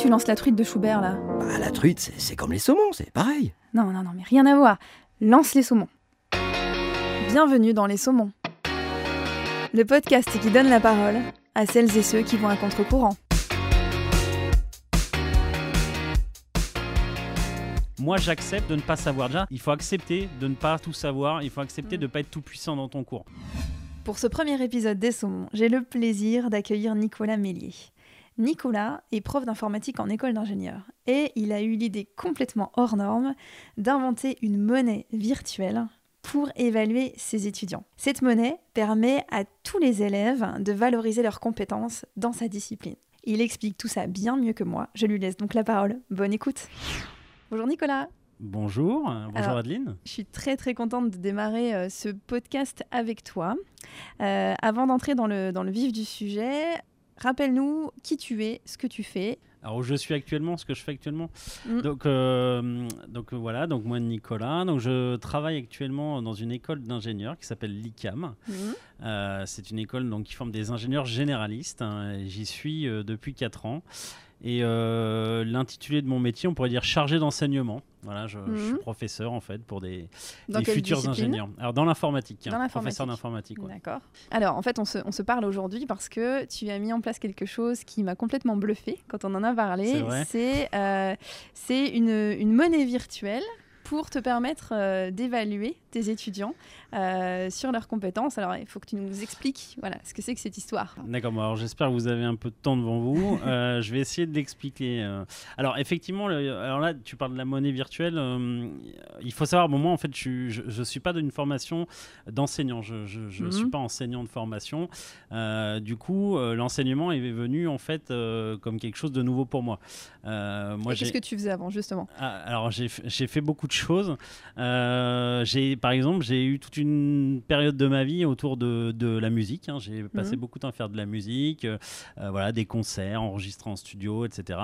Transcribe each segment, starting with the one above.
tu lances la truite de Schubert là Bah, la truite, c'est- c'est comme les saumons, c'est pareil. Non, non, non, mais rien à voir. Lance les saumons. Bienvenue dans Les Saumons. Le podcast qui donne la parole à celles et ceux qui vont à contre-courant. Moi, j'accepte de ne pas savoir. Déjà, il faut accepter de ne pas tout savoir. Il faut accepter de ne pas être tout puissant dans ton cours. Pour ce premier épisode des Saumons, j'ai le plaisir d'accueillir Nicolas Mélier. Nicolas est prof d'informatique en école d'ingénieur et il a eu l'idée complètement hors norme d'inventer une monnaie virtuelle pour évaluer ses étudiants. Cette monnaie permet à tous les élèves de valoriser leurs compétences dans sa discipline. Il explique tout ça bien mieux que moi. Je lui laisse donc la parole. Bonne écoute. Bonjour Nicolas. Bonjour, bonjour Alors- Adeline. Je suis très très contente de démarrer euh, ce podcast avec toi. Euh, avant d'entrer dans le, dans le vif du sujet, rappelle-nous qui tu es, ce que tu fais. Alors où je suis actuellement, ce que je fais actuellement. Mm. Donc, euh, donc euh, voilà, donc moi Nicolas, donc je travaille actuellement dans une école d'ingénieurs qui s'appelle l'ICAM. Euh, c'est une école donc, qui forme des ingénieurs généralistes. hein, J'y suis euh, depuis 4 ans. Et euh, l'intitulé de mon métier, on pourrait dire chargé d'enseignement. Voilà, je, je suis Mhm. professeur en fait pour des, futurs ingénieurs. Alors dans l'informatique, hein, professeur d'informatique. ouais. D'accord. Alors, en fait, on se, on se parle aujourd'hui parce que tu as mis en place quelque chose qui m'a complètement bluffé quand on en a parlé. C'est euh, une monnaie virtuelle pour te permettre euh, d'évaluer tes étudiants euh, sur leurs compétences. Alors, il faut que tu nous expliques voilà, ce que c'est que cette histoire. D'accord, bon, alors j'espère que vous avez un peu de temps devant vous. Euh, je vais essayer de l'expliquer. euh. Alors effectivement, le- alors là, tu parles de la monnaie virtuelle. euh, il faut savoir, bon, moi en fait, je ne suis pas d'une formation d'enseignant. Je ne Mhm. suis pas enseignant de formation. Du coup, l'enseignement est venu en fait comme quelque chose de nouveau pour moi. Qu'est-ce que tu faisais avant, justement? Ah, alors j'ai fait beaucoup de choses. J'ai par exemple j'ai eu toute une période de ma vie autour de, de la musique. hein. J'ai passé Mhm. beaucoup de temps à faire de la musique, euh, euh, voilà des concerts, enregistrés en studio, etc.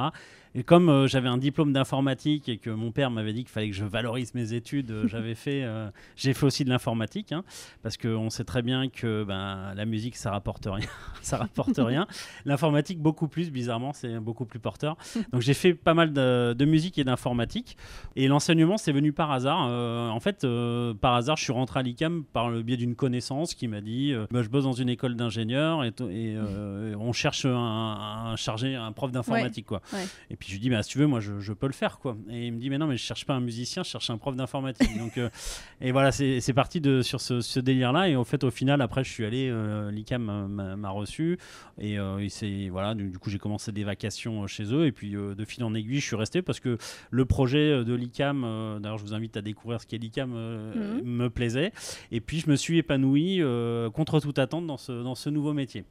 Et comme euh, j'avais un diplôme d'informatique et que mon père m'avait dit qu'il fallait que je valorise mes études, euh, j'avais fait euh, j'ai fait aussi de l'informatique hein, parce qu'on sait très bien que ben, la musique ça rapporte rien, ça rapporte rien. L'informatique beaucoup plus bizarrement c'est beaucoup plus porteur. Donc j'ai fait pas mal de, de musique et d'informatique. Et l'enseignement, c'est venu par hasard. En fait, par hasard, je suis rentré à l'ICAM par le biais d'une connaissance qui m'a dit Bah, Je bosse dans une école d'ingénieurs et, euh, on cherche un, un chargé, un prof d'informatique. quoi. Ouais. Et puis je lui dis bah, Si tu veux, moi, je, je peux le faire. quoi. Et il me dit Mais non, mais je cherche pas un musicien, je cherche un prof d'informatique. Donc, euh, et voilà, c'est parti de, sur ce, ce délire-là. Et au fait, au final, après, je suis allé, euh, l'ICAM m'a- reçu. Et, euh, et voilà, du, du coup, j'ai commencé des vacations euh, chez eux. Et puis, de fil en aiguille, je suis resté parce que le projet de l'ICAM, d'ailleurs, je vous invite à découvrir ce qu'est l'ICAM, Mhm. me plaisait. Et puis, je me suis épanoui contre toute attente dans ce, dans ce nouveau métier.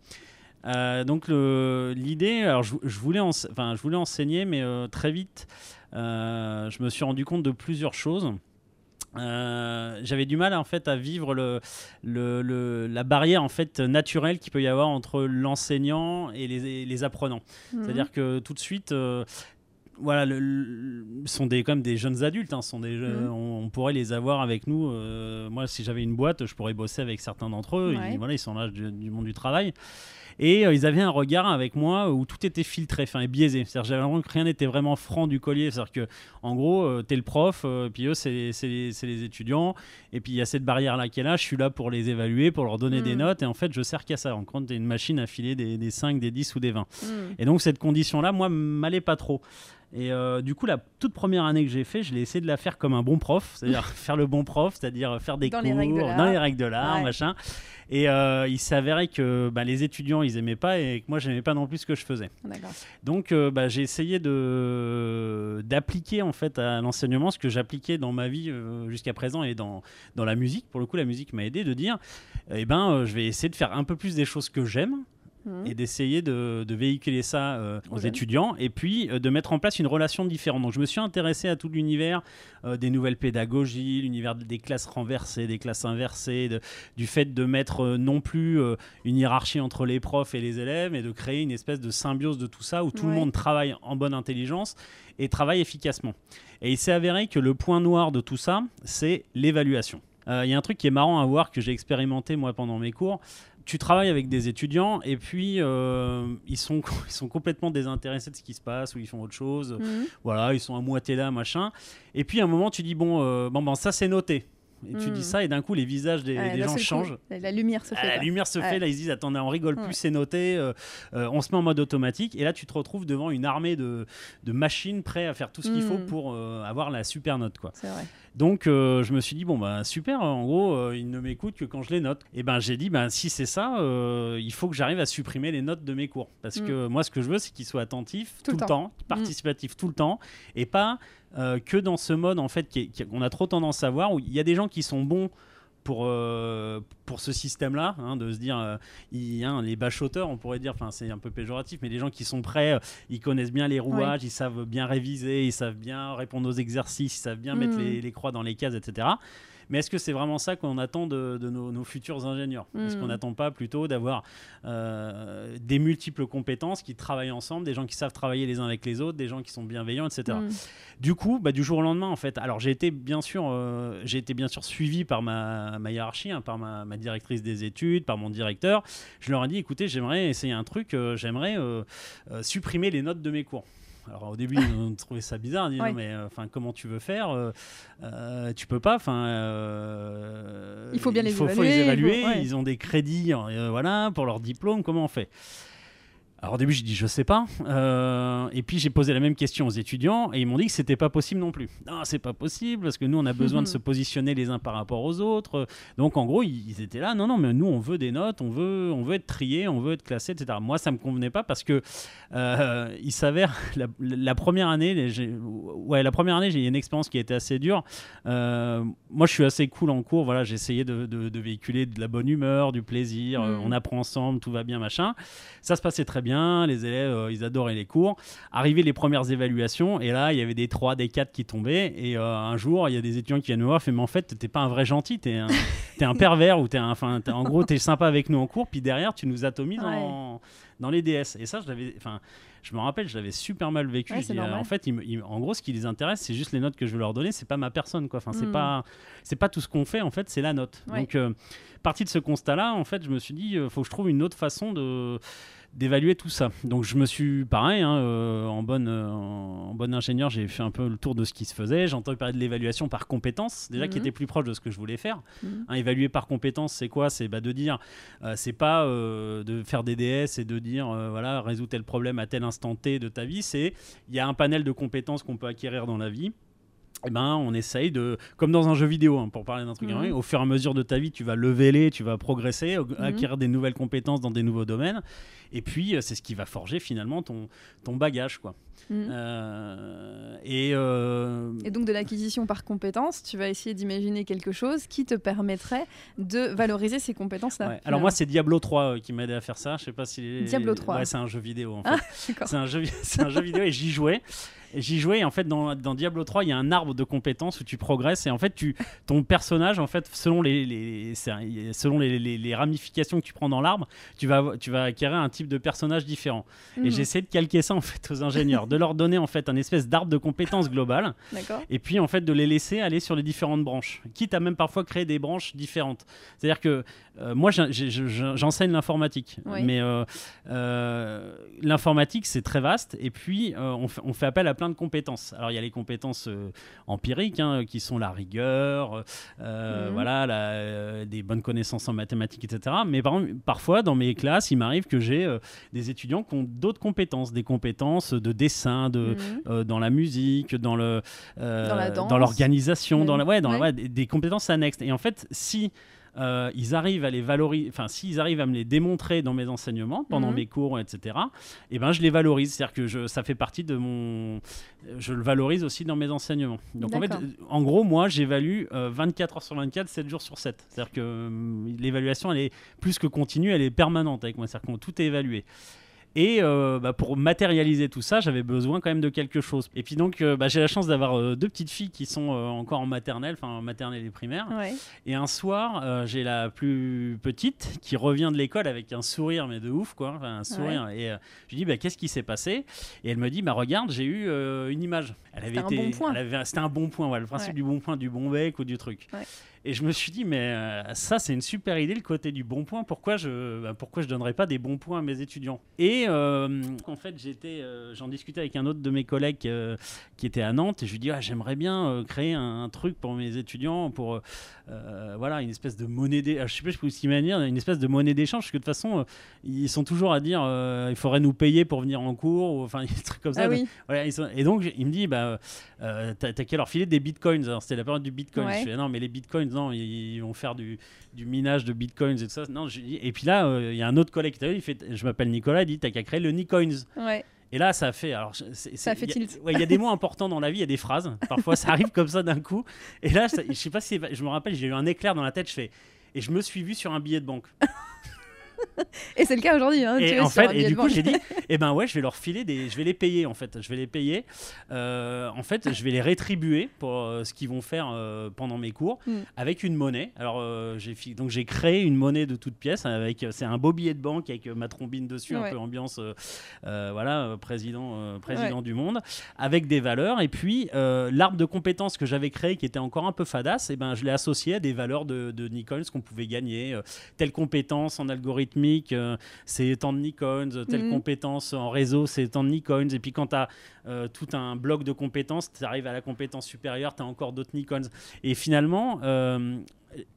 Euh, donc l'idée, alors je, je voulais enfin, je voulais enseigner, mais euh, très vite, euh, je me suis rendu compte de plusieurs choses. J'avais du mal en fait à vivre le, le- le- la barrière en fait naturelle qu'il peut y avoir entre l'enseignant et les, les apprenants. Mhm. C'est-à-dire que tout de suite, voilà, le, le- ce sont des, même des jeunes adultes. hein, sont des, Mhm. on, on pourrait les avoir avec nous. euh, moi, si j'avais une boîte, je pourrais bosser avec certains d'entre eux. Ouais. Voilà, ils sont là du, du monde du travail. Et euh, ils avaient un regard avec moi où tout était filtré, enfin et biaisé. C'est-à-dire j'avais l'impression que rien n'était vraiment franc du collier. C'est-à-dire que en gros, euh, t'es le prof, euh, puis eux c'est les, étudiants, et puis il y a cette barrière là qui est là. Je suis là pour les évaluer, pour leur donner des Mm. notes, et en fait je sers qu'à ça. En compte, t'es une machine à filer des, des 5, des 10 ou des 20. Mhm. Et donc cette condition-là, moi, m'allait pas trop. Et euh, du coup, la toute première année que j'ai fait, je l'ai essayé de la faire comme un bon prof, c'est-à-dire faire le bon prof, c'est-à-dire faire des Dans cours les de dans les règles de l'art, Ouais. machin. Et euh, il s'avérait que bah, les étudiants, ils aimaient pas et que moi, j'aimais pas non plus ce que je faisais. D'accord. Donc, euh, bah, j'ai essayé de d'appliquer en fait à l'enseignement ce que j'appliquais dans ma vie euh, jusqu'à présent et dans dans la musique. Pour le coup, la musique m'a aidé de dire, eh ben, euh, je vais essayer de faire un peu plus des choses que j'aime Mhm. et d'essayer de, de véhiculer ça euh, Aux étudiants et puis euh, de mettre en place une relation différente. Donc je me suis intéressé à tout l'univers euh, des nouvelles pédagogies, l'univers des classes renversées, des classes inversées, de- du fait de mettre non plus une hiérarchie entre les profs et les élèves, mais de créer une espèce de symbiose de tout ça où tout Ouais. le monde travaille en bonne intelligence et travaille efficacement. Et il s'est avéré que le point noir de tout ça, c'est l'évaluation. Euh, Il y a un truc qui est marrant à voir que j'ai expérimenté moi pendant mes cours. Tu travailles avec des étudiants et puis euh, ils, sont, ils sont complètement désintéressés de ce qui se passe ou ils font autre chose. Mhm. Voilà, ils sont à moitié là, machin. Et puis à un moment, tu dis bon, euh, bon, ben, ça c'est noté. Et tu dis ça et d'un coup, les visages des, Ouais, des d'un gens coup, changent. La, la lumière se Ah, fait. la quoi. lumière se Ouais. fait, là ils se disent attendez, on rigole plus, Ouais. c'est noté, euh, euh, on se met en mode automatique, et là tu te retrouves devant une armée de, de machines prêtes à faire tout ce qu'il faut pour euh, avoir la super note. quoi. C'est vrai. Donc je me suis dit bon bah super, en gros ils ne m'écoutent que quand je les note. Et ben j'ai dit ben si c'est ça, il faut que j'arrive à supprimer les notes de mes cours parce que moi ce que je veux c'est qu'ils soient attentifs tout, Tout le le temps, participatifs tout le temps et pas euh, que dans ce mode en fait qu'on a trop tendance à voir où il y a des gens qui sont bons pour, euh, pour ce système-là, hein, de se dire, euh, il, hein, les bachoteurs, on pourrait dire, enfin c'est un peu péjoratif, mais les gens qui sont prêts, euh, ils connaissent bien les rouages, ils savent bien réviser, ils savent bien répondre aux exercices, ils savent bien mettre Mm. les, les croix dans les cases, etc. Mais est-ce que c'est vraiment ça qu'on attend de, de nos, nos futurs ingénieurs? Est-ce Mm. qu'on n'attend pas plutôt d'avoir euh, des multiples compétences qui travaillent ensemble, des gens qui savent travailler les uns avec les autres, des gens qui sont bienveillants, etc. Mm. Du coup, bah, du jour au lendemain, en fait, alors j'ai été bien sûr, euh, j'ai été bien sûr suivi par ma, ma hiérarchie, hein, par ma, ma directrice des études, par mon directeur. Je leur ai dit, écoutez, j'aimerais essayer un truc, euh, j'aimerais supprimer les notes de mes cours. Alors au début, ils ont trouvé ça bizarre. Ils dit Ouais. non mais euh, enfin comment tu veux faire euh, euh, Tu peux pas. Enfin, euh, Il faut bien les faut, évaluer, les il faut- évaluer. ouais. Ils ont des crédits, voilà, pour leur diplôme. Comment on fait? Alors au début, j'ai dit je sais pas. Euh, et puis j'ai posé la même question aux étudiants et ils m'ont dit que c'était pas possible non plus. Non, c'est pas possible parce que nous on a besoin de se positionner les uns par rapport aux autres. Donc en gros, ils, étaient là. Non, non, mais nous on veut des notes, on veut, on veut être trié, on veut être classé, etc. Moi, ça me convenait pas parce que euh, il s'avère la, la première année, j'ai- ouais, la première année, j'ai eu une expérience qui a été assez dure. Euh, moi, je suis assez cool en cours. Voilà, essayé de, de- de véhiculer de la bonne humeur, du plaisir. Mm. on apprend ensemble, tout va bien, machin. Ça se passait très bien. Les élèves, euh, ils adoraient les cours. Arrivaient les premières évaluations, et là, il y avait des 3, des 4 qui tombaient. Et euh, un jour, il y a des étudiants qui viennent me voir, fait, mais en fait, t'es pas un vrai gentil, t'es un, t'es un pervers, ou t'es un, enfin, t'es- en gros, t'es sympa avec nous en cours, puis derrière, tu nous atomises en- dans les DS. Et ça, je l'avais, enfin, je me rappelle, je l'avais super mal vécu. Ouais, dis, euh, en fait, en gros, ce qui les intéresse, c'est juste les notes que je veux leur donner. C'est pas ma personne, quoi. Enfin, c'est Mm. pas, c'est pas tout ce qu'on fait. En fait, c'est la note. Ouais. Donc, euh, parti de ce constat-là, en fait, je me suis dit, euh, faut que je trouve une autre façon de d'évaluer tout ça. Donc je me suis pareil hein, euh, en bonne euh, en bonne ingénieur, j'ai fait un peu le tour de ce qui se faisait. J'ai entendu parler de l'évaluation par compétence, déjà qui Mhm. était plus proche de ce que je voulais faire. Mhm. Hein, évaluer par compétence, c'est quoi? C'est bah, de dire, euh, c'est pas de faire des DS et de dire, voilà, résous tel problème à tel instant T de ta vie. C'est, il y a un panel de compétences qu'on peut acquérir dans la vie. Eh ben, on essaye de, comme dans un jeu vidéo, hein, pour parler d'un truc, Mhm. hein, au fur et à mesure de ta vie, tu vas leveler, tu vas progresser, au- acquérir des nouvelles compétences dans des nouveaux domaines. Et puis, euh, c'est ce qui va forger finalement ton, ton bagage, quoi. Mhm. Euh, et, euh, Et donc de l'acquisition par compétence, tu vas essayer d'imaginer quelque chose qui te permettrait de valoriser ces compétences-là. Ouais. Alors moi c'est Diablo 3 euh, qui m'a aidé à faire ça. Je sais pas si Diablo 3. Ouais, c'est un jeu vidéo en fait. Ah, d'accord. c'est un jeu, un jeu vidéo et j'y jouais. J'y jouais et en fait dans, dans Diablo 3 il y a un arbre de compétences où tu progresses et en fait tu ton personnage en fait selon les, selon les, les- les ramifications que tu prends dans l'arbre tu vas tu vas acquérir un type de personnage différent. Et Mhm. j'ai essayé de calquer ça en fait aux ingénieurs, de leur donner en fait un espèce d'arbre de compétences global et puis en fait de les laisser aller sur les différentes branches, quitte à même parfois créer des branches différentes. C'est-à-dire que euh, moi j'enseigne l'informatique, Oui. mais euh, euh, l'informatique c'est très vaste et puis on, on fait appel à plein de compétences. Alors il y a les compétences euh, empiriques hein, qui sont la rigueur, euh, Mhm. voilà, la- euh, des bonnes connaissances en mathématiques, etc. Mais par parfois dans mes classes il m'arrive que j'ai des étudiants qui ont d'autres compétences, des compétences de dessin, de, Mhm. dans la musique, dans le Dans la l'organisation, dans la ouais, dans la- Ouais. ouais, des, des compétences annexes. Et en fait, si euh, ils arrivent à les valoriser, enfin s'ils arrivent à me les démontrer dans mes enseignements, pendant Mhm. mes cours, etc. Et ben je les valorise, c'est-à-dire que je, ça fait partie de mon, je le valorise aussi dans mes enseignements. Donc en fait, euh, en gros, moi j'évalue euh, 24 heures sur 24, 7 jours sur 7. C'est-à-dire que hum, l'évaluation elle est plus que continue, elle est permanente avec moi, c'est-à-dire que tout est évalué. Et euh, bah, pour matérialiser tout ça, j'avais besoin quand même de quelque chose. Et puis donc, euh, bah, j'ai la chance d'avoir euh, deux petites filles qui sont encore en maternelle, enfin en maternelle et primaire. Ouais. Et un soir, j'ai la plus petite qui revient de l'école avec un sourire, mais de ouf, quoi. Un sourire. Et je lui dis, bah, qu'est-ce qui s'est passé? Et elle me dit, bah, regarde, j'ai eu une image. Elle avait C'était un bon point. avait- C'était un bon point, ouais, le principe du bon point, du bon bec ou du truc. Et je me suis dit, mais euh, ça, c'est une super idée, le côté du bon point. Pourquoi je bah, pourquoi je donnerais pas des bons points à mes étudiants? Et euh, en fait, j'étais, euh, j'en discutais avec un autre de mes collègues qui était à Nantes, et je lui dis, ah, j'aimerais bien créer un, un truc pour mes étudiants, pour voilà, une espèce de monnaie d'échange. Je sais pas vous imaginez, une espèce de monnaie d'échange, parce que de toute façon, ils sont toujours à dire, il faudrait nous payer pour venir en cours, ou, enfin, des trucs comme ça. Ah oui. Voilà, ils sont- et donc, il me dit, bah, t'as t'as qu'à leur filer des bitcoins. Alors, c'était la période du bitcoin. Ouais. Je fais, non, mais les bitcoins, non, ils, vont faire du, du minage de bitcoins et tout ça. Non, je et puis là, euh, il y a un autre collègue qui il fait, je m'appelle Nicolas, il dit, t'as qu'à créer le Nicoins. Ouais. Et là, ça fait. Alors, c'est- Ça fait il tilt. ouais, Il y a des mots importants dans la vie, il y a des phrases. Parfois, ça arrive comme ça d'un coup. Et là, ça- je sais pas si. Je me rappelle, j'ai eu un éclair dans la tête, je fais. Et je me suis vu sur un billet de banque. Et c'est le cas aujourd'hui. Hein, Et en fait, et du coup, j'ai dit, eh ben ouais, je vais leur filer des, je vais les payer en fait, je vais les payer. Euh, en fait, je vais les rétribuer pour euh, ce qu'ils vont faire euh, pendant mes cours Mm. avec une monnaie. Alors j'ai donc j'ai créé une monnaie de toute pièce avec, c'est un beau billet de banque avec ma trombine dessus, Ouais. un peu ambiance, voilà, président, président du monde, avec des valeurs. Et puis l'arbre de compétences que j'avais créé, qui était encore un peu fadasse, et ben je l'ai associé à des valeurs de, de ce qu'on pouvait gagner, telle compétence en algorithmique. euh, c'est tant de Nikons, telle Mhm. compétence en réseau, c'est tant de Nikons. Et puis quand tu as tout un bloc de compétences, tu arrives à la compétence supérieure, tu as encore d'autres Nikons. Et finalement, euh,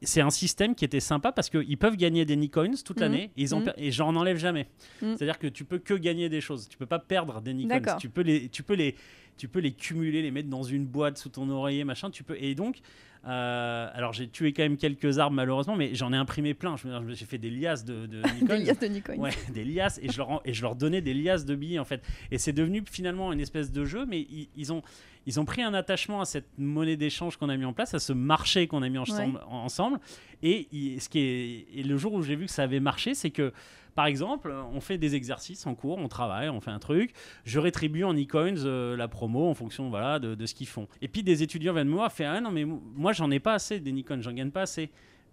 c'est un système qui était sympa parce qu'ils peuvent gagner des Nikons toute Mhm. l'année et, ils en per- et j'en enlève jamais. Mhm. C'est-à-dire que tu peux que gagner des choses. Tu peux pas perdre des Nikons. D'accord. Tu peux les, tu peux les, tu peux les cumuler, les mettre dans une boîte sous ton oreiller, machin. Tu peux et donc, euh, alors j'ai tué quand même quelques arbres malheureusement, mais j'en ai imprimé plein. J'ai fait des liasses de, de Nikons. Des liasses de Nikon. Ouais, des liasses et je leur et je leur donnais des liasses de billets en fait. Et c'est devenu finalement une espèce de jeu, mais ils, ils ont ils ont pris un attachement à cette monnaie d'échange qu'on a mis en place, à ce marché qu'on a mis ensemble. ensemble. Et, ce qui est et le jour où j'ai vu que ça avait marché, c'est que par exemple, on fait des exercices en cours, on travaille, on fait un truc, je rétribue en e-coins euh, la promo en fonction voilà, de, de ce qu'ils font. Et puis des étudiants viennent me voir, fait Ah non, mais moi j'en ai pas assez des Nikon, j'en gagne pas assez.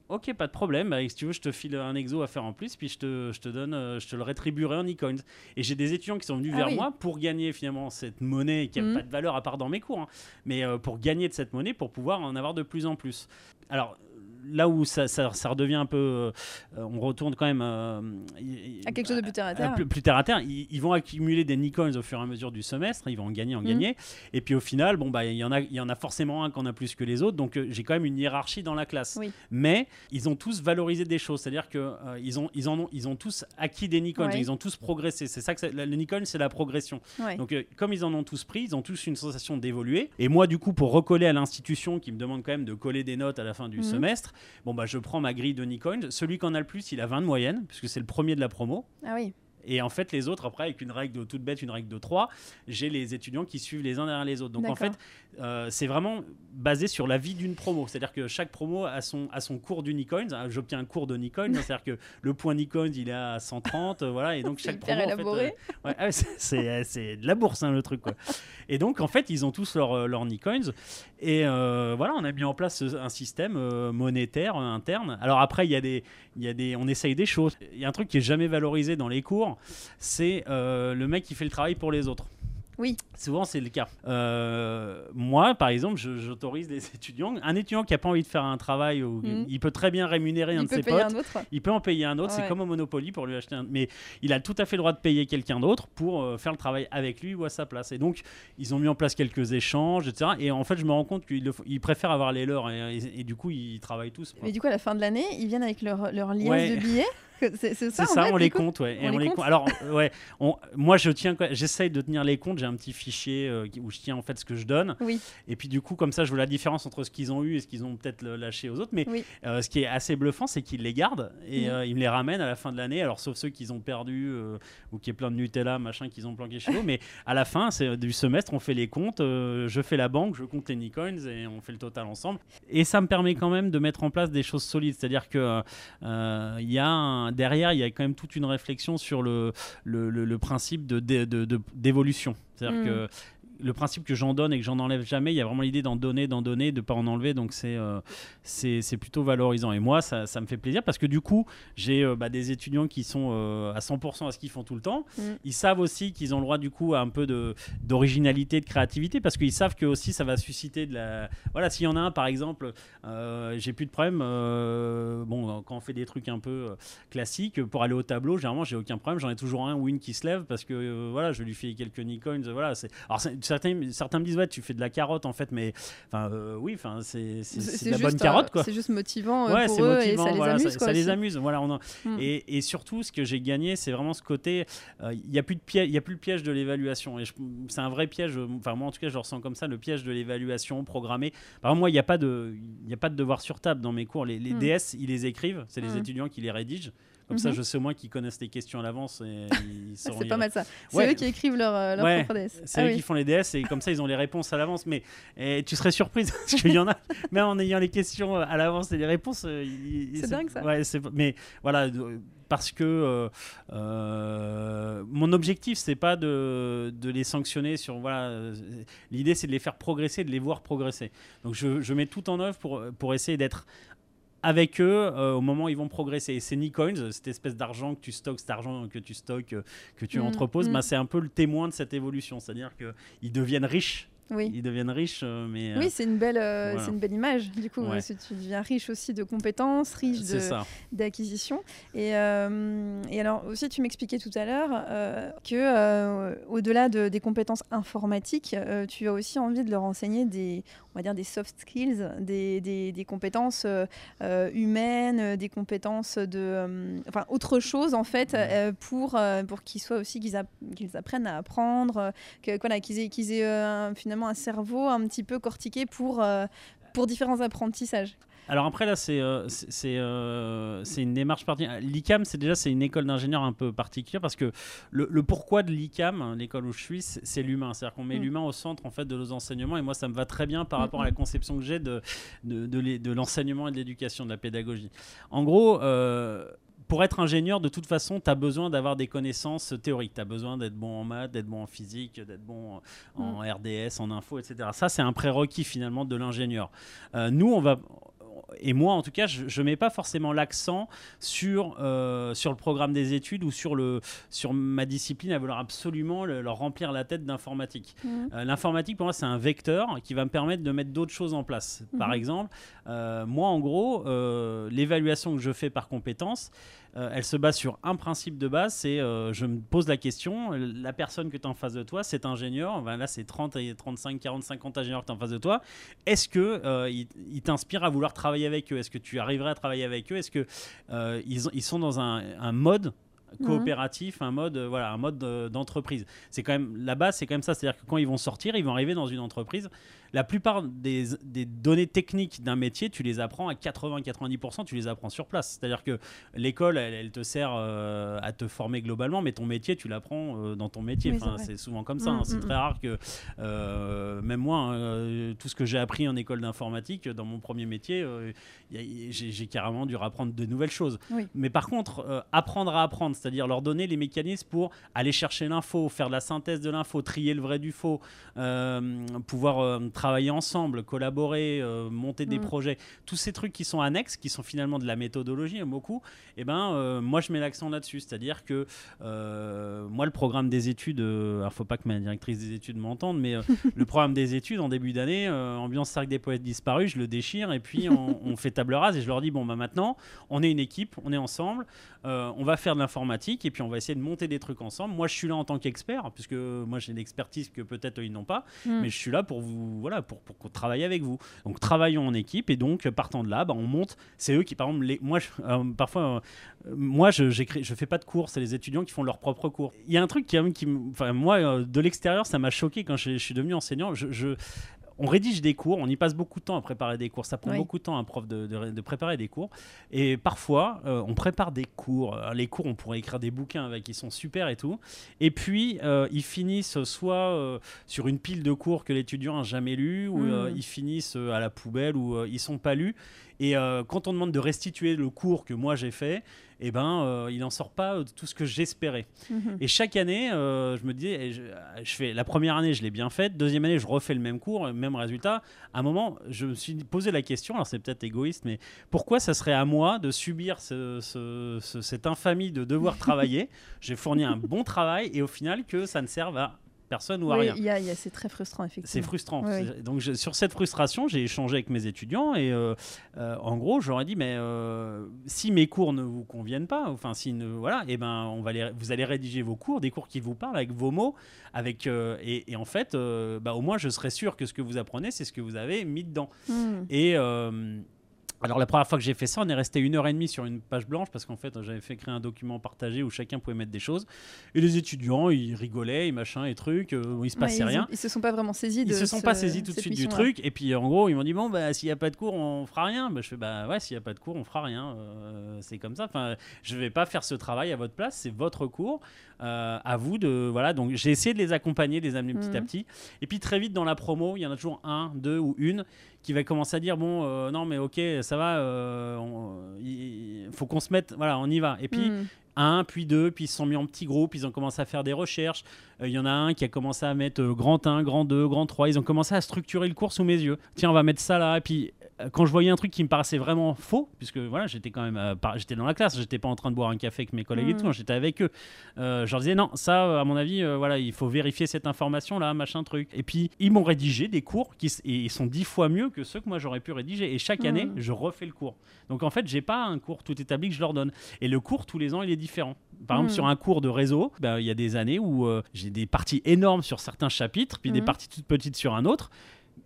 Ok, pas de problème. Bah, si tu veux, je te file un exo à faire en plus, puis je te, je te donne, euh, je te le rétribuerai en e-coins. Et j'ai des étudiants qui sont venus Ah vers oui. moi pour gagner finalement cette monnaie qui n'a Mhm. pas de valeur à part dans mes cours, hein, mais euh, pour gagner de cette monnaie pour pouvoir en avoir de plus en plus. Alors là où ça, ça, ça redevient un peu, euh, on retourne quand même euh, À quelque chose de plus terre à terre. euh, plus, plus terre à terre, ils, ils vont accumuler des Nikons au fur et à mesure du semestre, ils vont en gagner, en Mhm. gagner. Et puis au final, bon, bah, il y, en a- il y en a forcément un qui en a plus que les autres, donc j'ai quand même une hiérarchie dans la classe. Oui. Mais ils ont tous valorisé des choses, c'est-à-dire qu'ils ils ont, ils en ont, ils ont tous acquis des Nikons, Ouais. ils ont tous progressé. C'est ça que c'est- le Nikon, c'est la progression. Ouais. Donc, comme ils en ont tous pris, ils ont tous une sensation d'évoluer. Et moi, du coup, pour recoller à l'institution qui me demande quand même de coller des notes à la fin du Mhm. semestre, bon, bah, je prends ma grille de Nikon. Celui qui en a le plus, il a 20 de moyenne, puisque c'est le premier de la promo. Ah oui. Et en fait, les autres, après, avec une règle de toute bête, une règle de 3, j'ai les étudiants qui suivent les uns derrière les autres. Donc en fait, euh, c'est vraiment basé sur la vie d'une promo. C'est-à-dire que chaque promo a son, a son cours d'Unicoins. Ah, J'obtiens un cours de Nikon. C'est-à-dire que le point Nikon, il est à 130. euh, voilà, et donc chaque promo. en fait, élaboré. euh, ouais, ah ouais, c'est- c'est euh, c'est de la bourse, hein, le truc. Quoi. Et donc, en fait, ils ont tous leurs leurs Nikons. Et euh, voilà, on a mis en place un système monétaire interne. Alors après, il y a des, il y a des, on essaye des choses. Il y a un truc qui est jamais valorisé dans les cours, c'est euh, le mec qui fait le travail pour les autres. Oui. Souvent, c'est le cas. Euh, moi, par exemple, j'autorise les étudiants. Un étudiant qui n'a pas envie de faire un travail, Mhm. il peut très bien rémunérer un Il de peut ses payer potes. un autre. Il peut en payer un autre, Ouais. c'est comme au Monopoly pour lui acheter un. Mais il a tout à fait le droit de payer quelqu'un d'autre pour euh, faire le travail avec lui ou à sa place. Et donc, ils ont mis en place quelques échanges, etc. Et en fait, je me rends compte qu'ils préfèrent avoir les leurs et, et- et du coup, ils travaillent tous. Mais du coup, à la fin de l'année, ils viennent avec leur, leur liasse Ouais. de billets? C'est ça, fait, on les compte, ouais. Et On on les les compte? compte. Alors, euh, ouais, on- moi, je tiens, j'essaye de tenir les comptes. J'ai un petit fichier euh, où je tiens en fait ce que je donne. Oui. Et puis, du coup, comme ça, je vois la différence entre ce qu'ils ont eu et ce qu'ils ont peut-être lâché aux autres. Mais Oui. euh, ce qui est assez bluffant, c'est qu'ils les gardent et euh, ils me les ramènent à la fin de l'année. Alors, sauf ceux qu'ils ont perdus euh, ou qui est plein de Nutella, machin, qu'ils ont planqué chez eux. Mais à la fin c'est du semestre, on fait les comptes. euh, je fais la banque, je compte les Nikons et on fait le total ensemble. Et ça me permet quand même de mettre en place des choses solides. C'est-à-dire que euh, il y, a un- un, derrière, il y a quand même toute une réflexion sur le, le, le- le principe de, de- de- de- d'évolution. C'est-à-dire Mm. que le principe que j'en donne et que j'en enlève jamais, il y a vraiment l'idée d'en donner, d'en donner, de pas en enlever. Donc c'est euh, c'est plutôt valorisant. Et moi, ça, ça me fait plaisir parce que du coup, j'ai euh, bah, des étudiants qui sont euh, à 100% à ce qu'ils font tout le temps. Mm. Ils savent aussi qu'ils ont le droit du coup à un peu d'originalité, de créativité parce qu'ils savent que aussi ça va susciter de la. Voilà, s'il y en a un par exemple, euh, j'ai plus de problème. bon, quand on fait des trucs un peu classiques, pour aller au tableau, généralement j'ai aucun problème. J'en ai toujours un ou une qui se lève parce que voilà, je lui fais quelques Nikons. Voilà, c'est. Certains certains me disent ouais, tu fais de la carotte en fait, mais enfin euh, oui, enfin c'est de la bonne carotte euh, quoi. C'est juste motivant euh, Ouais, pour c'est eux motivant, et ça les voilà, amuse. ça, quoi, ça les amuse. Voilà, on en- Mm. et, et surtout, ce que j'ai gagné, c'est vraiment ce côté. euh, Il n'y a plus de piège, il y a plus le piège de l'évaluation. Et c'est un vrai piège. euh, Enfin, moi, en tout cas, je le ressens comme ça, le piège de l'évaluation programmée. Par exemple, moi, il n'y a pas de, il a pas de devoir sur table dans mes cours. Les, les Mm. DS, ils les écrivent. C'est les Mm. étudiants qui les rédigent. Comme ça, Mhm. je sais au moins qu'ils connaissent les questions à l'avance C'est pas mal ça. C'est Ouais. eux qui écrivent leur, euh, leur Ouais, propre DS. c'est Ah eux oui. qui font les DS et comme ça ils ont les réponses à l'avance. Mais et tu serais surprise parce qu'il y en a, même en ayant les questions à l'avance et les réponses. euh, C'est dingue, ça. Ouais, mais voilà, euh, parce que euh, euh, mon objectif c'est pas de, de les sanctionner sur. Voilà, euh, l'idée c'est de les faire progresser, de les voir progresser. Donc je, je mets tout en œuvre pour, pour essayer d'être avec eux euh, au moment où ils vont progresser. Et ces Nicoins, cette espèce d'argent que tu stockes, cet argent que tu stockes, euh, que tu Mm, entreposes, mm. bah, c'est un peu le témoin de cette évolution. C'est-à-dire qu'ils deviennent riches. Oui. Ils deviennent riches, euh, mais Oui, c'est une belle, euh, voilà. c'est une belle image. Du coup, Ouais. tu deviens riche aussi de compétences, riche c'est de, ça. d'acquisition. Et, euh, et alors aussi, tu m'expliquais tout à l'heure que au-delà de- des compétences informatiques, tu as aussi envie de leur enseigner des, on va dire des soft skills, des, des- des compétences euh, euh, humaines, euh, des compétences de, euh, enfin autre chose en fait, euh, pour pour qu'ils soient aussi qu'ils app- qu'ils apprennent à apprendre, que voilà, qu'ils aient qu'ils aient un- finalement un cerveau un petit peu cortiqué pour pour différents apprentissages. Alors après là, c'est euh, c'est c'est, euh, une démarche particulière. L'ICAM, c'est déjà c'est une école d'ingénieurs un peu particulière parce que le, le pourquoi de l'ICAM, hein, l'école où je suis, c'est l'humain. C'est-à-dire qu'on met Mm. l'humain au centre en fait de nos enseignements et moi ça me va très bien par Mm, rapport à mm. la conception que j'ai de de, l'enseignement et de l'éducation, de la pédagogie. En gros. euh, pour être ingénieur, de toute façon, tu as besoin d'avoir des connaissances théoriques. Tu as besoin d'être bon en maths, d'être bon en physique, d'être bon en RDS, en info, etc. Ça, c'est un prérequis finalement de l'ingénieur. Euh, nous, on va. Et moi, en tout cas, je ne mets pas forcément l'accent sur, euh, sur le programme des études ou sur, le, sur ma discipline à vouloir absolument le- leur remplir la tête d'informatique. Euh, L'informatique, pour moi, c'est un vecteur qui va me permettre de mettre d'autres choses en place. Par Mhm. exemple, euh, moi, en gros, l'évaluation que je fais par compétence, euh, elle se base sur un principe de base, c'est euh, je me pose la question, la personne que tu as en face de toi, cet ingénieur, ben là c'est 30, et 35, 40, 50 ingénieurs que tu as en face de toi, est-ce que euh, ils, ils t'inspirent à vouloir travailler avec eux? Est-ce que tu arriverais à travailler avec eux? Est-ce que ils, ont- ils sont dans un, un mode coopératif, un mode euh, voilà, un mode euh, d'entreprise? C'est quand même la base, c'est quand même ça, c'est-à-dire que quand ils vont sortir, ils vont arriver dans une entreprise. La plupart des, des données techniques d'un métier, tu les apprends à 80-90%, tu les apprends sur place. C'est-à-dire que l'école, elle, elle te sert euh, à te former globalement, mais ton métier, tu l'apprends euh, dans ton métier. Oui, Enfin, c'est souvent comme ça. Mm, hein. C'est mm, très mm. rare que, euh, même moi, hein, tout ce que j'ai appris en école d'informatique, dans mon premier métier, j'ai carrément dû apprendre de nouvelles choses. Oui. Mais par contre, apprendre à apprendre, c'est-à-dire leur donner les mécanismes pour aller chercher l'info, faire de la synthèse de l'info, trier le vrai du faux, pouvoir euh, travailler ensemble, collaborer, euh, monter des Mm. projets, tous ces trucs qui sont annexes, qui sont finalement de la méthodologie, beaucoup, et ben euh, moi je mets l'accent là-dessus, c'est-à-dire que euh, moi le programme des études, alors faut pas que ma directrice des études m'entende, mais le programme des études en début d'année, ambiance cercle des poètes disparus, je le déchire et puis on, on fait table rase et je leur dis bon bah maintenant on est une équipe, on est ensemble, on va faire de l'informatique et puis on va essayer de monter des trucs ensemble. Moi je suis là en tant qu'expert puisque moi j'ai l'expertise que peut-être ils n'ont pas, Mm. mais je suis là pour vous voilà pour, pour qu'on travaille avec vous. Donc travaillons en équipe et donc partant de là, bah, on monte. C'est eux qui par exemple moi je- euh, parfois euh, moi je je fais pas de cours, c'est les étudiants qui font leurs propres cours. Il y a un truc qui, qui enfin moi euh, de l'extérieur ça m'a choqué quand je, suis devenu enseignant. Je- on rédige des cours, on y passe beaucoup de temps à préparer des cours. Ça prend Oui. beaucoup de temps à un prof de, de- de préparer des cours. Et parfois, euh, on prépare des cours. Alors, les cours, on pourrait écrire des bouquins avec, ils sont super et tout. Et puis, euh, ils finissent soit euh, sur une pile de cours que l'étudiant n'a jamais lu, ou Mm. euh, ils finissent euh, à la poubelle, ou euh, ils sont pas lus. Et euh, quand on demande de restituer le cours que moi j'ai fait, eh ben, euh, il n'en sort pas euh, tout ce que j'espérais. Mhm. Et chaque année, euh, je me disais, et je, je fais la première année, je l'ai bien faite. Deuxième année, je refais le même cours, même résultat. À un moment, je me suis posé la question. Alors c'est peut-être égoïste, mais pourquoi ça serait à moi de subir ce- ce- ce- cette infamie de devoir travailler? J'ai fourni un bon travail et au final que ça ne serve à personne ou à Oui, rien. il y a, il y a- c'est très frustrant, C'est effectivement. frustrant. Oui, C'est- Donc je- sur cette frustration, j'ai échangé avec mes étudiants et euh, euh, en gros, j'aurais dit mais euh, si mes cours ne vous conviennent pas, enfin si ne voilà, et ben on va les, vous allez rédiger vos cours, des cours qui vous parlent avec vos mots, avec et, et en fait, bah, au moins je serai sûr que ce que vous apprenez, c'est ce que vous avez mis dedans. Mhm. Et alors la première fois que j'ai fait ça, on est resté une heure et demie sur une page blanche parce qu'en fait j'avais fait créer un document partagé où chacun pouvait mettre des choses et les étudiants ils rigolaient, et machin et trucs, euh, il se Ouais, passait ils, rien. Ils se sont pas vraiment saisis de Ils se sont ce- pas saisis tout de suite du truc. Et puis en gros, ils m'ont dit bon, bah, s'il n'y a pas de cours, on fera rien. Bah, je fais bah ouais, s'il n'y a pas de cours, on fera rien. Euh, c'est comme ça. Enfin, je vais pas faire ce travail à votre place. C'est votre cours. Euh, à vous de voilà. Donc j'ai essayé de les accompagner, de les amener petit à Mhm. petit. Et puis très vite dans la promo, il y en a toujours un, deux ou une qui va commencer à dire bon, euh, non mais ok, ça va. euh, il faut qu'on se mette. Voilà, on y va. Et puis Mhm. Un, puis deux, puis ils se sont mis en petits groupes, ils ont commencé à faire des recherches. Euh, Il y en a un qui a commencé à mettre euh, grand 1, grand 2, grand 3. Ils ont commencé à structurer le cours sous mes yeux. Tiens, on va mettre ça là. Et puis, euh, quand je voyais un truc qui me paraissait vraiment faux, puisque voilà, j'étais quand même euh, par- j'étais dans la classe, j'étais pas en train de boire un café avec mes collègues et Mhm. tout, j'étais avec eux. Euh, je leur disais non, ça, euh, à mon avis, euh, voilà, il faut vérifier cette information là, machin truc. Et puis, ils m'ont rédigé des cours qui et sont dix fois mieux que ceux que moi j'aurais pu rédiger. Et chaque année, Mhm. je refais le cours. Donc en fait, j'ai pas un cours tout établi que je leur donne. Et le cours, tous les ans, il est Par exemple, Mhm. sur un cours de réseau, ben, il y a des années où euh, j'ai des parties énormes sur certains chapitres, puis des Mhm. parties toutes petites sur un autre.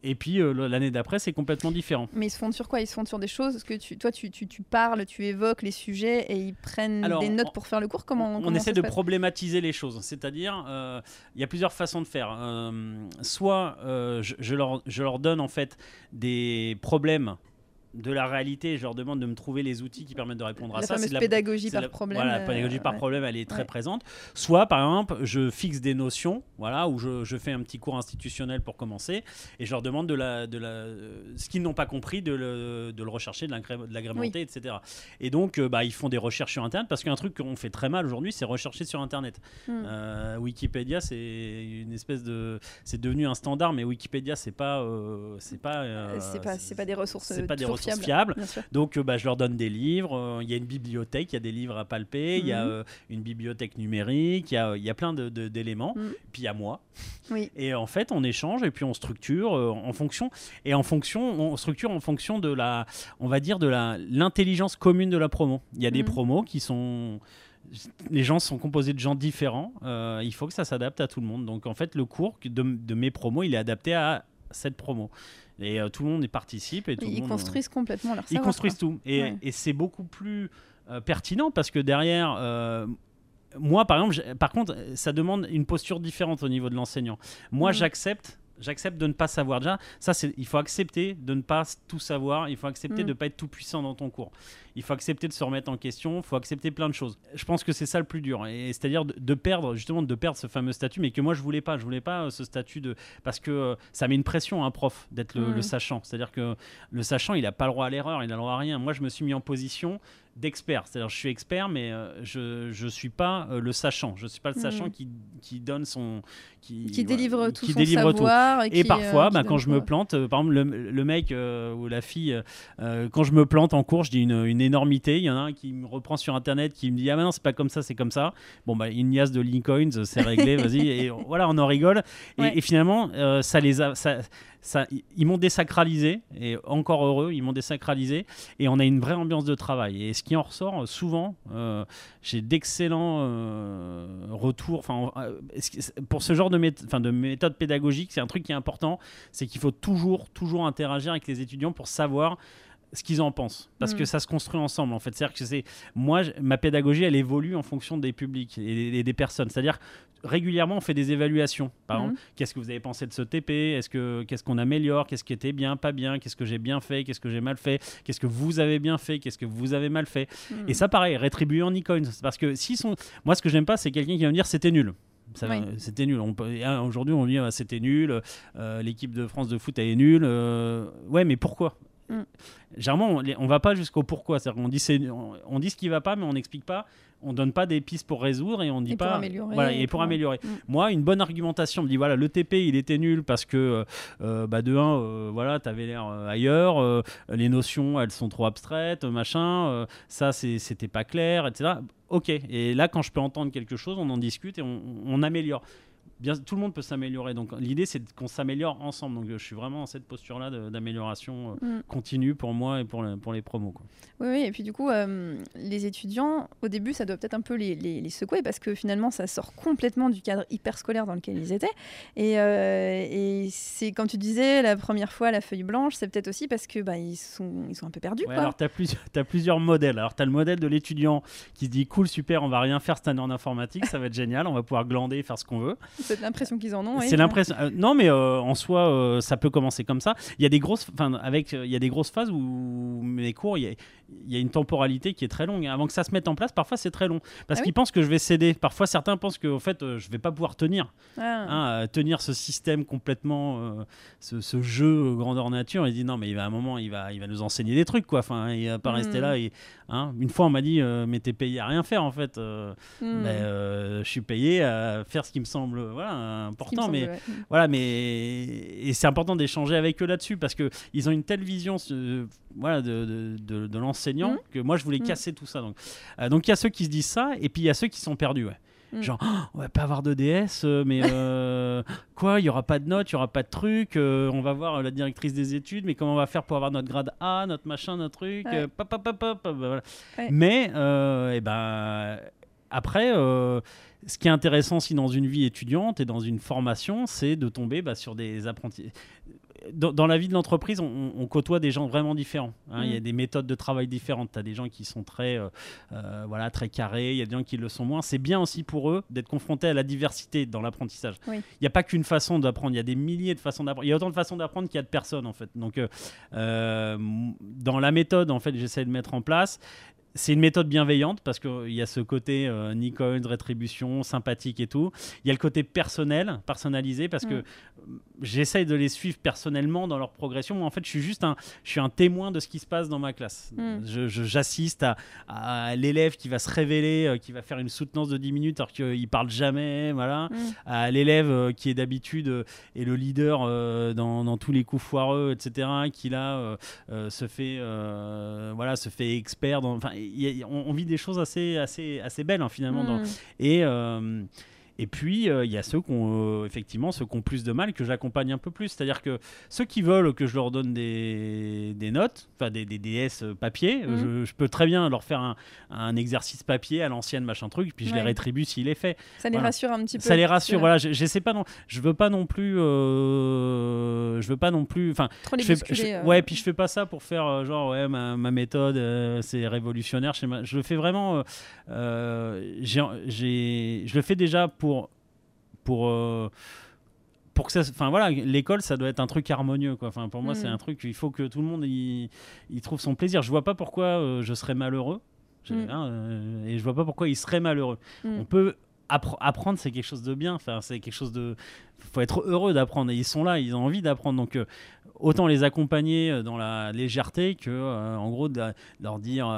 Et puis euh, l'année d'après, c'est complètement différent. Mais ils se fondent sur quoi? Ils se fondent sur des choses Parce que tu, toi, tu, tu, tu parles, tu évoques les sujets et ils prennent Alors, des notes on- pour faire le cours? Comment on comment essaie de problématiser les choses. C'est-à-dire, euh, il y a plusieurs façons de faire. Euh, soit je, je leur, je leur donne en fait des problèmes de la réalité je leur demande de me trouver les outils qui permettent de répondre à La ça. C'est la- pédagogie par la- problème. Voilà, la euh, pédagogie par ouais. problème, elle est très Ouais. présente. Soit, par exemple, je fixe des notions, voilà, où je, je fais un petit cours institutionnel pour commencer, et je leur demande de la, de la, ce qu'ils n'ont pas compris, de le, de le rechercher, de l'agré- de l'agrémenter, etc. Et donc, euh, bah, ils font des recherches sur Internet, parce qu'un truc qu'on fait très mal aujourd'hui, c'est rechercher sur Internet. Hmm. Euh, Wikipédia, c'est une espèce de, c'est devenu un standard, mais Wikipédia, c'est pas, c'est pas, c'est pas, c'est pas des ressources, c'est pas des toujours ressources fiables. Bien sûr. Donc, euh, bah, je leur donne des livres. euh, Il y a une bibliothèque, il y a des livres à palper, il y a Mhm. euh, une bibliothèque numérique, il y a, y a plein de- de- d'éléments. Mhm. Puis il y a moi. Oui. Et en fait, on échange et puis on structure en fonction. Et en fonction, on structure en fonction de la, on va dire de la l'intelligence commune de la promo. Il y a des Mhm. promos qui sont les gens sont composés de gens différents. euh, il faut que ça s'adapte à tout le monde. Donc en fait, le cours de, de mes promos, il est adapté à cette promo. Et euh, tout le monde y participe et tout le Ils monde, euh, construisent complètement leur ils savoir. construisent tout. Et, Ouais. et c'est beaucoup plus euh, pertinent parce que derrière, euh, moi par exemple, par contre, ça demande une posture différente au niveau de l'enseignant. Moi, Mhm. j'accepte. J'accepte de ne pas savoir. Déjà, ça, c'est, il faut accepter de ne pas tout savoir. Il faut accepter Mhm. de ne pas être tout puissant dans ton cours. Il faut accepter de se remettre en question. Il faut accepter plein de choses. Je pense que c'est ça le plus dur. Et c'est-à-dire de, de perdre, justement, de perdre ce fameux statut, mais que moi, je voulais pas. Je voulais pas euh, ce statut de. Parce que euh, ça met une pression à un prof d'être le, le sachant. C'est-à-dire que le sachant, il n'a pas le droit à l'erreur, il n'a le droit à rien. Moi, je me suis mis en position d'expert. C'est-à-dire, je suis expert, mais euh, je ne suis pas euh, le sachant. Je ne suis pas le sachant qui, qui donne son. Qui, délivre tout qui son délivre tout. savoir. Et, Et parfois, euh, bah, quand je me tout. plante, euh, par exemple, le, le mec euh, ou la fille, euh, euh, quand je me plante en cours, je dis une, une énormité. Il y en a un qui me reprend sur Internet, qui me dit Ah, mais non, c'est pas comme ça, c'est comme ça. Bon, bah, une niasse de Lincoln, c'est réglé, vas-y. Et voilà, on en rigole. Et, Ouais. et finalement, euh, ça les a. Ça, ça, ils m'ont désacralisé, et encore heureux, ils m'ont désacralisé, et on a une vraie ambiance de travail. Et ce qui en ressort, euh, souvent, euh, j'ai d'excellents euh, retours. Enfin, pour ce genre de méthode pédagogique, c'est un truc qui est important, c'est qu'il faut toujours, toujours interagir avec les étudiants pour savoir ce qu'ils en pensent parce Mm. que ça se construit ensemble en fait c'est à dire que c'est moi ma pédagogie elle évolue en fonction des publics et, et des personnes c'est à dire régulièrement on fait des évaluations par Mhm. exemple qu'est-ce que vous avez pensé de ce TP est-ce que qu'est-ce qu'on améliore? Qu'est-ce qui était bien pas bien? Qu'est-ce que j'ai bien fait? Qu'est-ce que j'ai mal fait? Qu'est-ce que vous avez bien fait? Qu'est-ce que vous avez mal fait? Hmm. et ça pareil rétribué en icônes parce que s'ils sont moi ce que j'aime pas c'est quelqu'un qui va me dire c'était nul Oui. C'était nul. Aujourd'hui, on dit ah, c'était nul. euh, L'équipe de France de foot elle est nulle. euh, ouais, mais pourquoi? Mm. Généralement, on, on va pas jusqu'au pourquoi. Qu'on dit, on, on dit ce qui va pas, mais on n'explique pas. On donne pas des pistes pour résoudre et on dit Et pour pas. améliorer, Voilà, et et pour pour- améliorer. Mm. Moi, une bonne argumentation me dit voilà, le TP il était nul parce que euh, euh, bah, de 1, voilà, t'avais l'air euh, ailleurs, euh, les notions elles sont trop abstraites, machin, euh, ça c'était pas clair, etc. Ok, et là quand je peux entendre quelque chose, on en discute et on, on améliore. Bien, tout le monde peut s'améliorer, donc l'idée c'est qu'on s'améliore ensemble. Donc je suis vraiment dans cette posture-là d'amélioration euh, Mm. continue pour moi et pour, le- pour les promos. quoi. Oui, oui, et puis du coup, euh, les étudiants, au début, ça doit peut-être un peu les, les- les secouer parce que finalement, ça sort complètement du cadre hyper scolaire dans lequel ils étaient. Et, euh, et c'est, comme tu disais, la première fois, la feuille blanche, c'est peut-être aussi parce que bah, ils, sont, ils sont un peu perdus. Ouais, quoi. alors tu as, plusieurs modèles. Alors tu as le modèle de l'étudiant qui se dit cool, super, on va rien faire cette année en informatique, ça va être génial, on va pouvoir glander et faire ce qu'on veut. C'est l'impression qu'ils en ont. oui. C'est l'impression. euh, non, mais euh, en soi, euh, ça peut commencer comme ça. Il y a des grosses, enfin, avec, il y a des grosses phases où mes cours, il y a, il y a une temporalité qui est très longue. Avant que ça se mette en place, parfois c'est très long parce Ah oui qu'ils pensent que je vais céder. Parfois, certains pensent que, au fait, je vais pas pouvoir tenir, Ah. hein, tenir ce système complètement, ce, ce jeu grandeur nature. Il dit non, mais il va à un moment, il va, il va nous enseigner des trucs, quoi. Enfin, il va pas rester là. Et, hein, une fois, on m'a dit, mais t'es payé à rien faire, en fait. Hmm. ben, euh, je suis payé à faire ce qui me semble, voilà, important, semble, mais ouais. Hmm. voilà, mais et c'est important d'échanger avec eux là-dessus parce que ils ont une telle vision, voilà, de, de, de- de l'enseignant Mhm. que moi je voulais Mhm. casser tout ça. Donc, euh, donc il y a ceux qui se disent ça et puis il y a ceux qui sont perdus. Ouais. Genre, Oh, on va pas avoir de DS, euh, mais euh, quoi, il y aura pas de notes, il y aura pas de trucs. euh, on va voir la directrice des études, mais comment on va faire pour avoir notre grade A, notre machin, notre truc. Ouais. euh, pop, pop, pop, pop, bah, voilà. Ouais. Mais euh, eh ben après. euh, ce qui est intéressant aussi dans une vie étudiante et dans une formation, c'est de tomber bah, sur des apprentis. Dans, dans la vie de l'entreprise, on, on côtoie des gens vraiment différents. hein. Il y a Mm. des méthodes de travail différentes. Tu as des gens qui sont très, euh, euh, voilà, très carrés, il y a des gens qui le sont moins. C'est bien aussi pour eux d'être confrontés à la diversité dans l'apprentissage. Il Oui. n'y a pas qu'une façon d'apprendre, il y a des milliers de façons d'apprendre. Il y a autant de façons d'apprendre qu'il y a de personnes en fait. Donc, euh, dans la méthode, en fait, j'essaie de mettre en place c'est une méthode bienveillante parce qu'il y a ce côté euh, Nikon, rétribution, sympathique et tout. Il y a le côté personnel, personnalisé parce que Mm. euh, j'essaye de les suivre personnellement dans leur progression. Moi, en fait, je suis juste un, je suis un témoin de ce qui se passe dans ma classe. Mm. J'assiste à, à l'élève qui va se révéler, euh, qui va faire une soutenance de 10 minutes alors qu'il parle jamais, voilà Hmm. à l'élève euh, qui est d'habitude euh, est le leader euh, dans, dans tous les coups foireux, etc., qui là euh, euh, se fait euh, voilà se fait expert. Dans, y a- on, on vit des choses assez assez assez belles hein, finalement. dans- Hmm. et euh, et puis, euh, il y a ceux qui ont, euh, effectivement, ceux qui ont plus de mal, que j'accompagne un peu plus. C'est-à-dire que ceux qui veulent que je leur donne des, des notes, enfin des, des DS papier, Mhm. je, je peux très bien leur faire un, un exercice papier à l'ancienne, machin truc, puis je les rétribue s'il est fait. Ça les rassure un petit peu. Ça les rassure, voilà. Je, j'essaie pas non, je veux pas non plus, euh, je veux pas non plus, enfin, euh. ouais, puis je fais pas ça pour faire euh, genre ouais ma, ma méthode euh, c'est révolutionnaire. chez ma- Je le fais vraiment. euh, euh, j'ai, j'ai- je le fais déjà pour pour euh, pour que ça, enfin voilà, l'école ça doit être un truc harmonieux quoi. Enfin pour moi Mm. c'est un truc il faut que tout le monde y, y trouve son plaisir. Je vois pas pourquoi euh, je serais malheureux. Mm. hein, euh, et je vois pas pourquoi il serait malheureux. Mm. On peut appre- apprendre, c'est quelque chose de bien. Enfin, c'est quelque chose de. faut être heureux d'apprendre. Et ils sont là, ils ont envie d'apprendre. Donc, euh, autant les accompagner euh, dans la légèreté que, euh, en gros, de, leur dire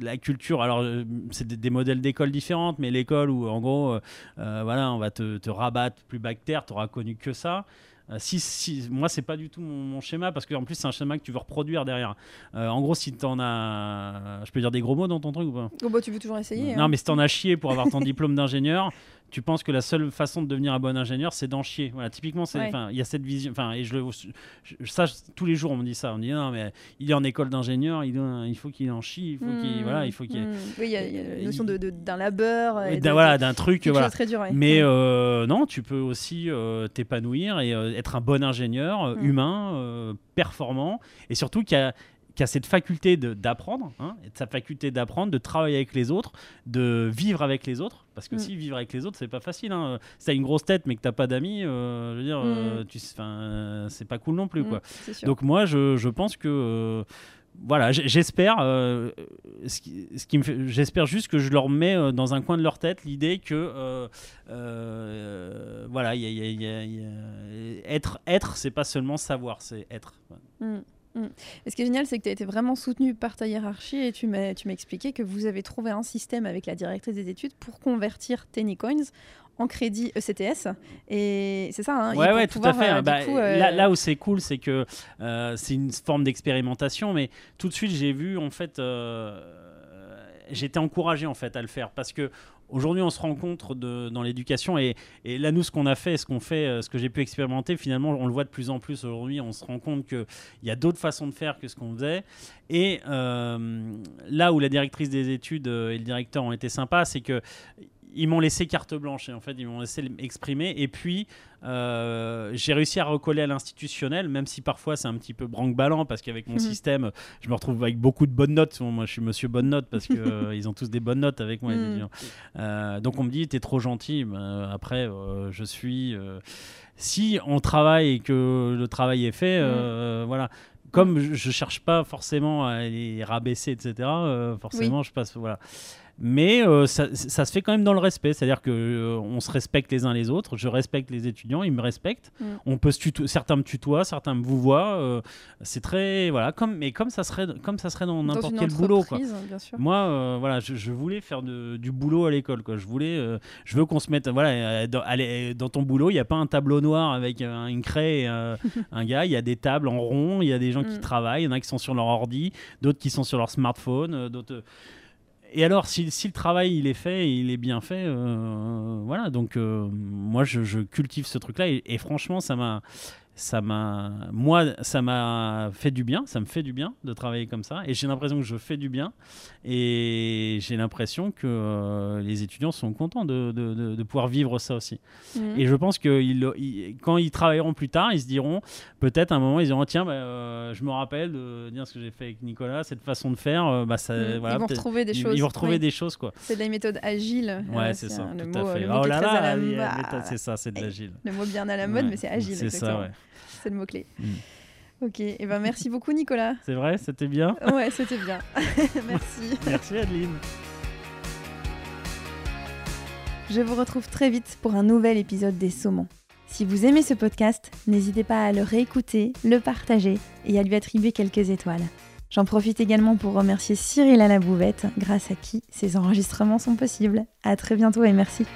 la culture. Alors, c'est des, modèles d'école différentes, mais l'école où, en gros, voilà, on va te, te rabattre plus terre, tu n'auras connu que ça. Euh, si, si, moi, c'est pas du tout mon, mon schéma parce qu'en plus, c'est un schéma que tu veux reproduire derrière. Euh, en gros, si tu en as. Je peux dire des gros mots dans ton truc ou pas? Oh, bah, tu veux toujours essayer. non, hein. mais si t'en as chié pour avoir ton diplôme d'ingénieur, tu penses que la seule façon de devenir un bon ingénieur, c'est d'en chier. Voilà, typiquement, Ouais. il y a cette vision. Enfin, et je le, je- ça, je- tous les jours, on me dit ça. On me dit non, mais il est en école d'ingénieur, il, faut qu'il en chie, il faut qu'il, Hmm. voilà, il faut qu'il. Hmm. Oui, il y a, y la notion il- de- de- d'un labeur. et d'un- voilà, d'un truc, voilà. très dur. ouais. Mais Hmm. euh, non, tu peux aussi euh, t'épanouir et euh, être un bon ingénieur, humain, performant, et surtout qui a, qui a cette faculté d'apprendre, hein, et de sa faculté d'apprendre, de travailler avec les autres, de vivre avec les autres. Parce que Mm. si vivre avec les autres, c'est pas facile. Hein. Si t'as une grosse tête mais que t'as pas d'amis, euh, je veux dire, euh, c'est pas cool non plus, Hmm, quoi. Donc moi, je, je pense que euh, voilà, j'espère, euh, ce qui, ce qui j'espère juste que je leur mets euh, dans un coin de leur tête l'idée que euh, voilà, il y a- y a- y être, être, c'est pas seulement savoir, c'est être. Hmm. Et ce qui est génial, c'est que tu as été vraiment soutenu par ta hiérarchie et tu m'as expliqué que vous avez trouvé un système avec la directrice des études pour convertir Coins en crédit ECTS. Et c'est ça. Hein, ouais, ouais, tout à fait. Euh, bah, euh, là, où c'est cool, c'est que euh, c'est une forme d'expérimentation, mais tout de suite, j'ai vu, en fait, j'étais encouragé en fait à le faire parce que aujourd'hui on se rencontre de, dans l'éducation et, et, là nous ce qu'on a fait, ce qu'on fait, ce que j'ai pu expérimenter finalement on le voit de plus en plus aujourd'hui, on se rend compte qu'il y a d'autres façons de faire que ce qu'on faisait. Et là où la directrice des études et le directeur ont été sympas, c'est que ils m'ont laissé carte blanche et en fait ils m'ont laissé exprimer et puis euh, j'ai réussi à recoller à l'institutionnel même si parfois c'est un petit peu branque-ballant parce qu'avec mon mhm. système je me retrouve avec beaucoup de bonnes notes moi je suis monsieur bonne note parce qu'ils euh, ils ont tous des bonnes notes avec moi mhm. euh, donc on me dit t'es trop gentil ben, après je suis si on travaille et que le travail est fait mhm. voilà comme je, je cherche pas forcément à les rabaisser etc forcément je passe voilà mais euh, ça, se fait quand même dans le respect, c'est-à-dire que euh, on se respecte les uns les autres. Je respecte les étudiants, ils me respectent. Mm. On peut se certains me tutoient, certains me vous voient. Euh, c'est très voilà, comme mais comme ça serait comme ça serait dans n'importe quel boulot quoi. Moi, voilà, je, voulais faire du boulot à l'école quoi. Je voulais, je veux qu'on se mette voilà, dans, dans ton boulot, il n'y a pas un tableau noir avec une craie, et, un gars. Il y a des tables en rond, il y a des gens qui mm. travaillent, il y en a qui sont sur leur ordi, d'autres qui sont sur leur smartphone, d'autres et alors, si, le travail il est fait, il est bien fait, euh, voilà. Donc, euh, moi, je, cultive ce truc-là et, franchement, ça m'a, ça m'a, moi, ça m'a fait du bien, ça me fait du bien de travailler comme ça, et j'ai l'impression que je fais du bien, et j'ai l'impression que euh, les étudiants sont contents de, de, de, pouvoir vivre ça aussi. Mmh. Et je pense que ils, quand ils travailleront plus tard, ils se diront, peut-être à un moment, ils diront, tiens, bah, euh, je me rappelle de dire ce que j'ai fait avec Nicolas, cette façon de faire, euh, bah, ça, mmh. voilà, ils vont retrouver des choses. Ils vont retrouver des choses, quoi. C'est de la méthode agile. Ouais, c'est ça, tout à fait. oh là là, c'est ça, c'est de l'agile. Le mot bien à la mode, mais c'est agile. C'est ça, ouais c'est le mot-clé. Mm. Ok, et eh ben merci beaucoup Nicolas. C'est vrai, c'était bien Ouais, c'était bien. merci. Merci Adeline. Je vous retrouve très vite pour un nouvel épisode des Saumons. Si vous aimez ce podcast, n'hésitez pas à le réécouter, le partager et à lui attribuer quelques étoiles. J'en profite également pour remercier Cyril à la bouvette, grâce à qui ces enregistrements sont possibles. À très bientôt et merci.